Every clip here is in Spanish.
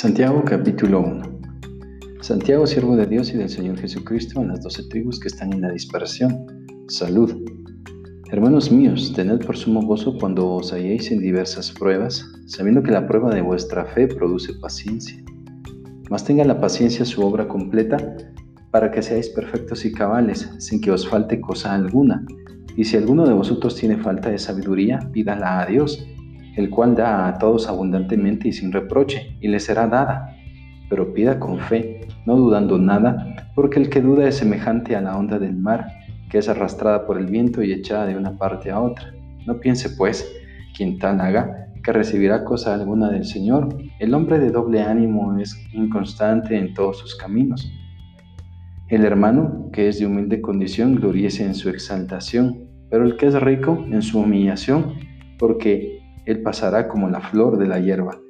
Santiago capítulo 1 Santiago, siervo de Dios y del Señor Jesucristo, en las doce tribus que están en la dispersión. Salud. Hermanos míos, tened por sumo gozo cuando os halléis en diversas pruebas, sabiendo que la prueba de vuestra fe produce paciencia. Mas tenga la paciencia su obra completa, para que seáis perfectos y cabales, sin que os falte cosa alguna. Y si alguno de vosotros tiene falta de sabiduría, pídala a Dios el cual da a todos abundantemente y sin reproche, y le será dada. Pero pida con fe, no dudando nada, porque el que duda es semejante a la onda del mar, que es arrastrada por el viento y echada de una parte a otra. No piense, pues, quien tal haga, que recibirá cosa alguna del Señor. El hombre de doble ánimo es inconstante en todos sus caminos. El hermano, que es de humilde condición, gloríese en su exaltación, pero el que es rico en su humillación, porque él pasará como la flor de la hierba,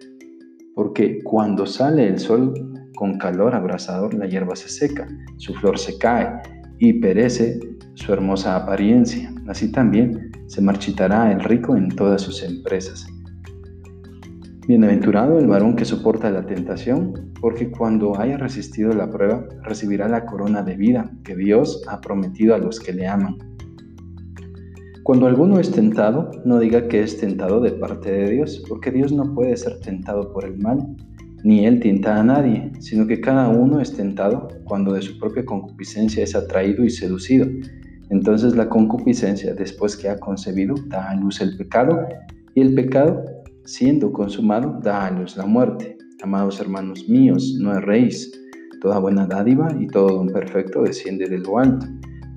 porque cuando sale el sol con calor abrasador, la hierba se seca, su flor se cae y perece su hermosa apariencia. Así también se marchitará el rico en todas sus empresas. Bienaventurado el varón que soporta la tentación, porque cuando haya resistido la prueba, recibirá la corona de vida que Dios ha prometido a los que le aman. Cuando alguno es tentado, no diga que es tentado de parte de Dios, porque Dios no puede ser tentado por el mal, ni Él tienta a nadie, sino que cada uno es tentado cuando de su propia concupiscencia es atraído y seducido. Entonces la concupiscencia, después que ha concebido, da a luz el pecado, y el pecado, siendo consumado, da a luz la muerte. Amados hermanos míos, no erréis. Toda buena dádiva y todo don perfecto desciende de lo alto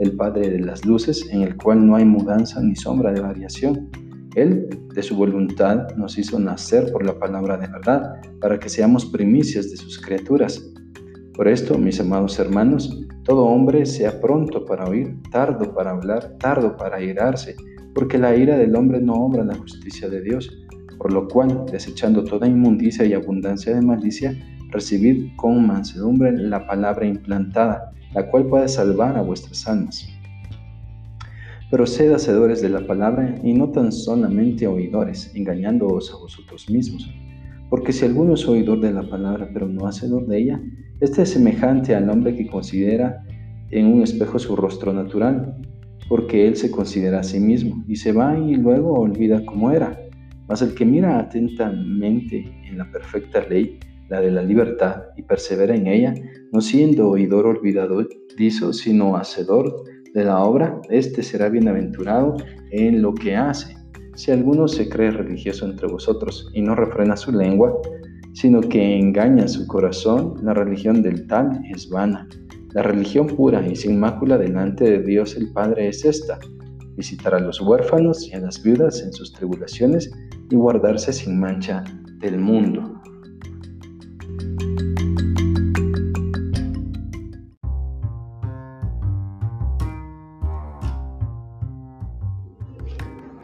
el Padre de las luces, en el cual no hay mudanza ni sombra de variación. Él, de su voluntad, nos hizo nacer por la palabra de verdad, para que seamos primicias de sus criaturas. Por esto, mis amados hermanos, todo hombre sea pronto para oír, tardo para hablar, tardo para irarse, porque la ira del hombre no obra la justicia de Dios. Por lo cual, desechando toda inmundicia y abundancia de malicia, recibid con mansedumbre la palabra implantada la cual puede salvar a vuestras almas. Pero sed hacedores de la palabra y no tan solamente oidores, engañándoos a vosotros mismos. Porque si alguno es oidor de la palabra, pero no hacedor de ella, este es semejante al hombre que considera en un espejo su rostro natural, porque él se considera a sí mismo y se va y luego olvida cómo era. Mas el que mira atentamente en la perfecta ley, la de la libertad, y persevera en ella, no siendo oidor olvidadizo, sino hacedor de la obra, éste será bienaventurado en lo que hace. Si alguno se cree religioso entre vosotros y no refrena su lengua, sino que engaña su corazón, la religión del tal es vana. La religión pura y sin mácula delante de Dios el Padre es esta, visitar a los huérfanos y a las viudas en sus tribulaciones y guardarse sin mancha del mundo.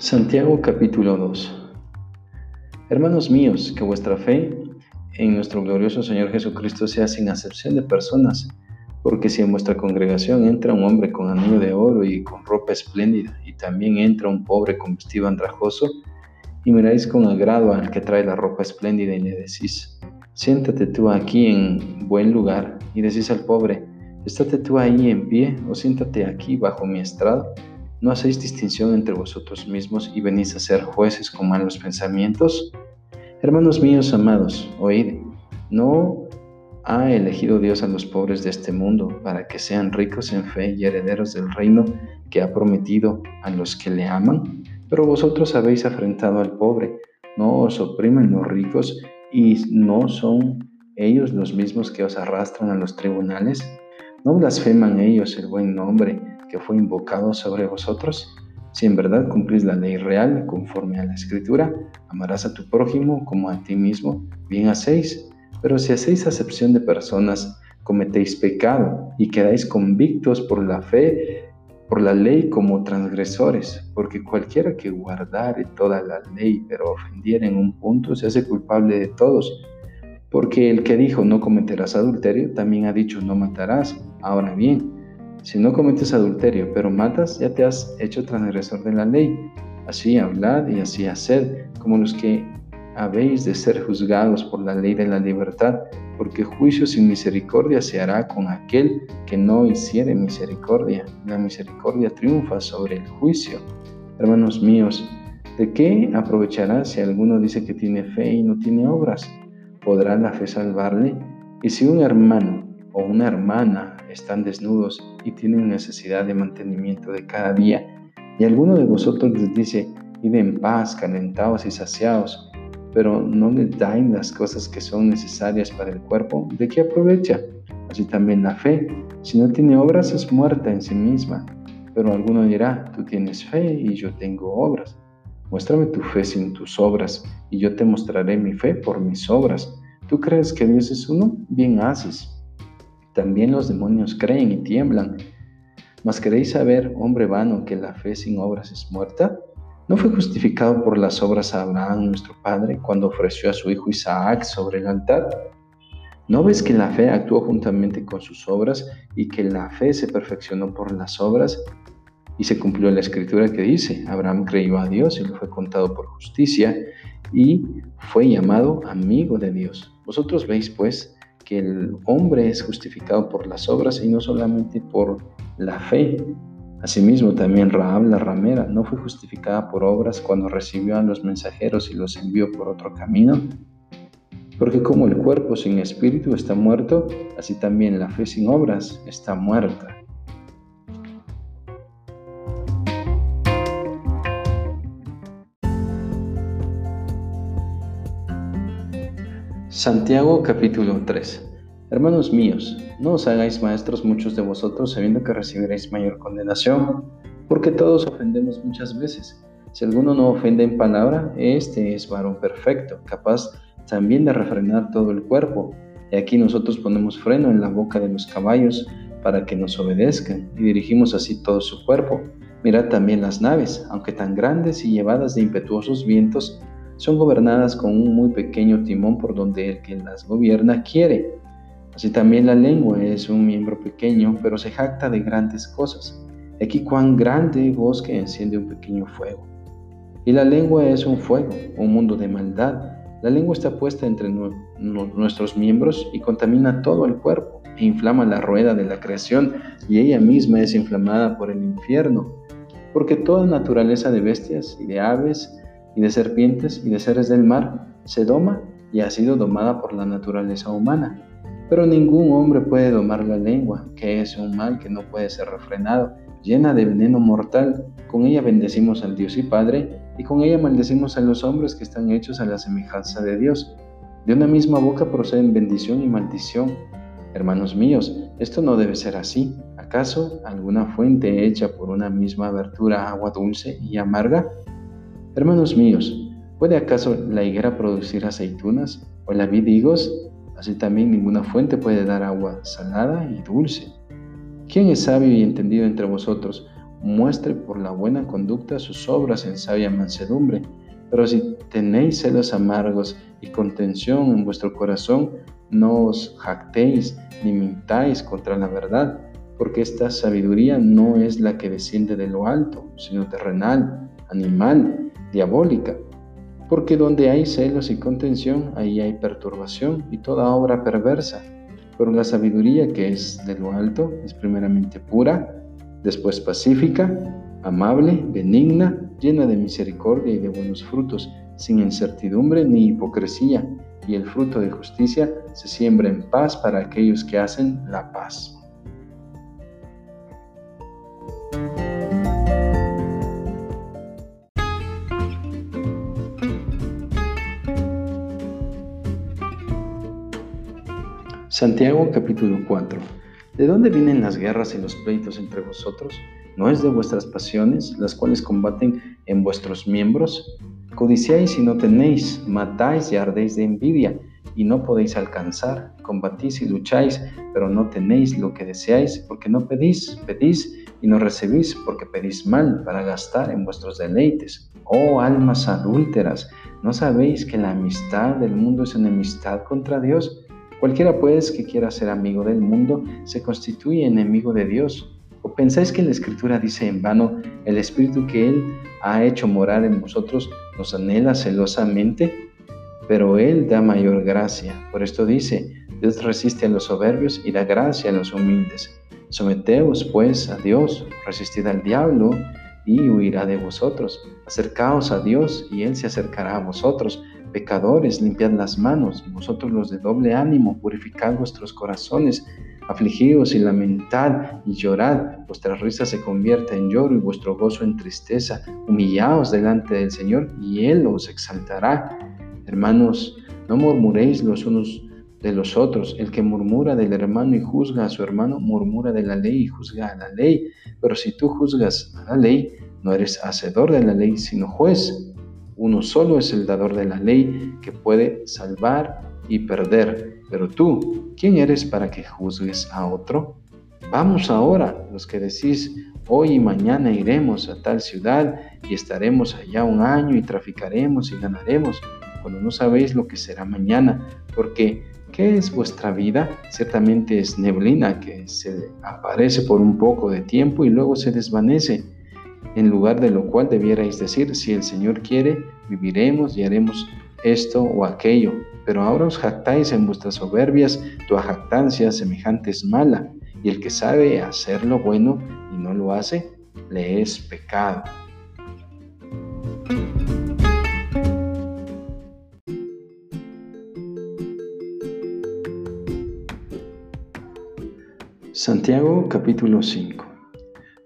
Santiago capítulo 2 Hermanos míos, que vuestra fe en nuestro glorioso Señor Jesucristo sea sin acepción de personas, porque si en vuestra congregación entra un hombre con anillo de oro y con ropa espléndida, y también entra un pobre con vestido andrajoso, y miráis con agrado al que trae la ropa espléndida y le decís, siéntate tú aquí en buen lugar, y decís al pobre, estate tú ahí en pie, o siéntate aquí bajo mi estrado, ¿No hacéis distinción entre vosotros mismos y venís a ser jueces con malos pensamientos? Hermanos míos amados, oíd, ¿no ha elegido Dios a los pobres de este mundo para que sean ricos en fe y herederos del reino que ha prometido a los que le aman? Pero vosotros habéis afrentado al pobre, no os oprimen los ricos y no son ellos los mismos que os arrastran a los tribunales. ¿No blasfeman ellos el buen nombre? Fue invocado sobre vosotros? Si en verdad cumplís la ley real conforme a la escritura, amarás a tu prójimo como a ti mismo, bien hacéis. Pero si hacéis acepción de personas, cometéis pecado y quedáis convictos por la fe, por la ley como transgresores, porque cualquiera que guardare toda la ley pero ofendiera en un punto se hace culpable de todos. Porque el que dijo no cometerás adulterio, también ha dicho no matarás. Ahora bien, si no cometes adulterio, pero matas, ya te has hecho transgresor de la ley. Así hablad y así haced, como los que habéis de ser juzgados por la ley de la libertad, porque juicio sin misericordia se hará con aquel que no hiciere misericordia. La misericordia triunfa sobre el juicio. Hermanos míos, ¿de qué aprovechará si alguno dice que tiene fe y no tiene obras? ¿Podrá la fe salvarle? Y si un hermano o una hermana están desnudos y tienen necesidad de mantenimiento de cada día, y alguno de vosotros les dice, id en paz, calentados y saciados, pero no les dan las cosas que son necesarias para el cuerpo, ¿de qué aprovecha? Así también la fe, si no tiene obras, es muerta en sí misma. Pero alguno dirá, tú tienes fe y yo tengo obras. Muéstrame tu fe sin tus obras, y yo te mostraré mi fe por mis obras. ¿Tú crees que Dios es uno? Bien haces. También los demonios creen y tiemblan. ¿Mas queréis saber, hombre vano, que la fe sin obras es muerta? ¿No fue justificado por las obras Abraham, nuestro padre, cuando ofreció a su hijo Isaac sobre el altar? ¿No ves que la fe actuó juntamente con sus obras y que la fe se perfeccionó por las obras? Y se cumplió la escritura que dice, Abraham creyó a Dios y le fue contado por justicia y fue llamado amigo de Dios. Vosotros veis pues que el hombre es justificado por las obras y no solamente por la fe. Asimismo, también Rahab la ramera no fue justificada por obras cuando recibió a los mensajeros y los envió por otro camino. Porque como el cuerpo sin espíritu está muerto, así también la fe sin obras está muerta. Santiago capítulo 3 Hermanos míos, no os hagáis maestros muchos de vosotros sabiendo que recibiréis mayor condenación, porque todos ofendemos muchas veces. Si alguno no ofende en palabra, este es varón perfecto, capaz también de refrenar todo el cuerpo. Y aquí nosotros ponemos freno en la boca de los caballos para que nos obedezcan y dirigimos así todo su cuerpo. Mirad también las naves, aunque tan grandes y llevadas de impetuosos vientos, son gobernadas con un muy pequeño timón por donde el que las gobierna quiere Así también la lengua es un miembro pequeño, pero se jacta de grandes cosas. Aquí cuán grande bosque enciende un pequeño fuego. Y la lengua es un fuego, un mundo de maldad. La lengua está puesta entre nuestros miembros y contamina todo el cuerpo e inflama la rueda de la creación y ella misma es inflamada por el infierno. Porque toda naturaleza de bestias y de aves y de serpientes y de seres del mar se doma y ha sido domada por la naturaleza humana pero ningún hombre puede domar la lengua, que es un mal que no puede ser refrenado, llena de veneno mortal. Con ella bendecimos al Dios y Padre, y con ella maldecimos a los hombres que están hechos a la semejanza de Dios. De una misma boca proceden bendición y maldición. Hermanos míos, esto no debe ser así. ¿Acaso alguna fuente hecha por una misma abertura agua dulce y amarga? Hermanos míos, ¿puede acaso la higuera producir aceitunas o la vid higos? Así también ninguna fuente puede dar agua salada y dulce. ¿Quién es sabio y entendido entre vosotros? Muestre por la buena conducta sus obras en sabia mansedumbre. Pero si tenéis celos amargos y contención en vuestro corazón, no os jactéis ni mintáis contra la verdad, porque esta sabiduría no es la que desciende de lo alto, sino terrenal, animal, diabólica. Porque donde hay celos y contención, ahí hay perturbación y toda obra perversa. Pero la sabiduría que es de lo alto es primeramente pura, después pacífica, amable, benigna, llena de misericordia y de buenos frutos, sin incertidumbre ni hipocresía, y el fruto de justicia se siembra en paz para aquellos que hacen la paz. Santiago capítulo 4. ¿De dónde vienen las guerras y los pleitos entre vosotros? ¿No es de vuestras pasiones, las cuales combaten en vuestros miembros? Codiciáis y no tenéis, matáis y ardéis de envidia y no podéis alcanzar, combatís y lucháis, pero no tenéis lo que deseáis, porque no pedís, pedís y no recibís, porque pedís mal para gastar en vuestros deleites. Oh almas adúlteras, ¿no sabéis que la amistad del mundo es enemistad contra Dios? Cualquiera pues que quiera ser amigo del mundo se constituye enemigo de Dios. ¿O pensáis que la Escritura dice en vano, el Espíritu que Él ha hecho morar en vosotros nos anhela celosamente? pero Él da mayor gracia. Por esto dice, Dios resiste a los soberbios y da gracia a los humildes. Someteos pues a Dios, resistid al diablo y huirá de vosotros. Acercaos a Dios y Él se acercará a vosotros. Pecadores, limpiad las manos, vosotros los de doble ánimo, purificad vuestros corazones. Afligidos y lamentad y llorad, vuestra risa se convierta en lloro y vuestro gozo en tristeza. Humillaos delante del Señor y Él os exaltará. Hermanos, no murmuréis los unos de los otros. El que murmura del hermano y juzga a su hermano, murmura de la ley y juzga a la ley. Pero si tú juzgas a la ley, no eres hacedor de la ley, sino juez. Uno solo es el dador de la ley que puede salvar y perder. Pero tú, ¿quién eres para que juzgues a otro? Vamos ahora, los que decís, hoy y mañana iremos a tal ciudad y estaremos allá un año y traficaremos y ganaremos, cuando no sabéis lo que será mañana, porque ¿qué es vuestra vida? Ciertamente es neblina que se aparece por un poco de tiempo y luego se desvanece, en lugar de lo cual debierais decir, si el Señor quiere, viviremos y haremos esto o aquello pero ahora os jactáis en vuestras soberbias, tu jactancia semejante es mala, y el que sabe hacer lo bueno y no lo hace, le es pecado. Santiago capítulo 5.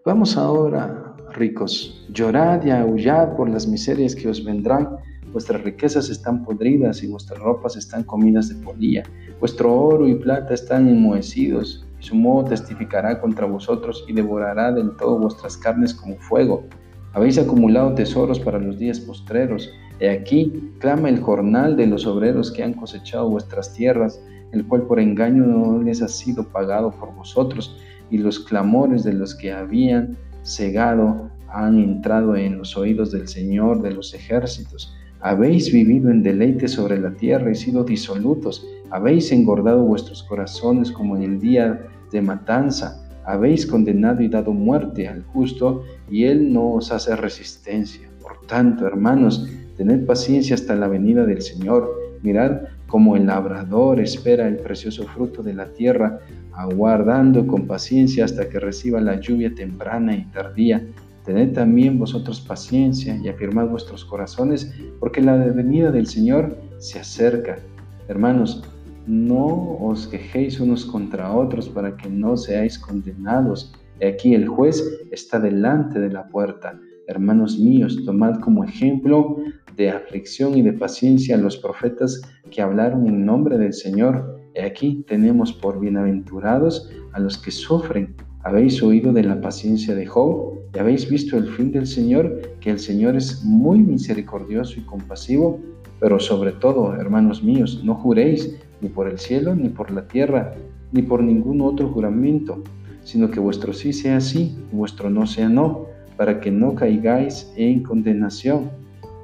Vamos ahora, ricos, llorad y aullad por las miserias que os vendrán Vuestras riquezas están podridas y vuestras ropas están comidas de polilla. Vuestro oro y plata están enmohecidos, y su moho testificará contra vosotros y devorará del todo vuestras carnes como fuego. Habéis acumulado tesoros para los días postreros. He aquí, clama el jornal de los obreros que han cosechado vuestras tierras, el cual por engaño no les ha sido pagado por vosotros, y los clamores de los que habían cegado han entrado en los oídos del Señor de los ejércitos habéis vivido en deleite sobre la tierra y sido disolutos. Habéis engordado vuestros corazones como en el día de matanza. Habéis condenado y dado muerte al justo y él no os hace resistencia. Por tanto, hermanos, tened paciencia hasta la venida del Señor. Mirad como el labrador espera el precioso fruto de la tierra, aguardando con paciencia hasta que reciba la lluvia temprana y tardía. Tened también vosotros paciencia y afirmad vuestros corazones, porque la venida del Señor se acerca. Hermanos, no os quejéis unos contra otros para que no seáis condenados. Aquí el juez está delante de la puerta. Hermanos míos, tomad como ejemplo de aflicción y de paciencia a los profetas que hablaron en nombre del Señor. Y aquí tenemos por bienaventurados a los que sufren. Habéis oído de la paciencia de Job y habéis visto el fin del Señor, que el Señor es muy misericordioso y compasivo, pero sobre todo, hermanos míos, no juréis ni por el cielo, ni por la tierra, ni por ningún otro juramento, sino que vuestro sí sea sí y vuestro no sea no, para que no caigáis en condenación.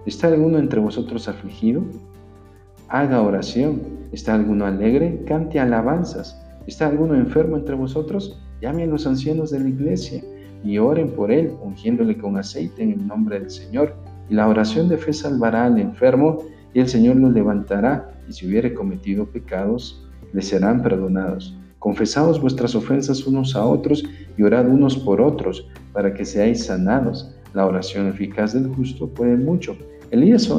¿Está alguno entre vosotros afligido? Haga oración. ¿Está alguno alegre? Cante alabanzas. ¿Está alguno enfermo entre vosotros? Llame a los ancianos de la iglesia y oren por él, ungiéndole con aceite en el nombre del Señor. Y la oración de fe salvará al enfermo y el Señor lo levantará, y si hubiere cometido pecados, le serán perdonados. Confesaos vuestras ofensas unos a otros y orad unos por otros, para que seáis sanados. La oración eficaz del justo puede mucho. Elías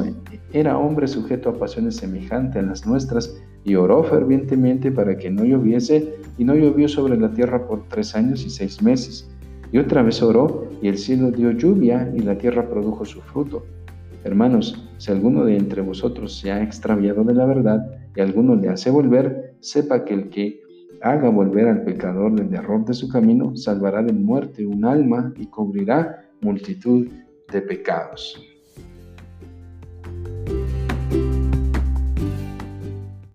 era hombre sujeto a pasiones semejantes a las nuestras, y oró fervientemente para que no lloviese, y no llovió sobre la tierra por tres años y seis meses. Y otra vez oró, y el cielo dio lluvia, y la tierra produjo su fruto. Hermanos, si alguno de entre vosotros se ha extraviado de la verdad, y alguno le hace volver, sepa que el que haga volver al pecador del error de su camino, salvará de muerte un alma y cubrirá multitud de pecados.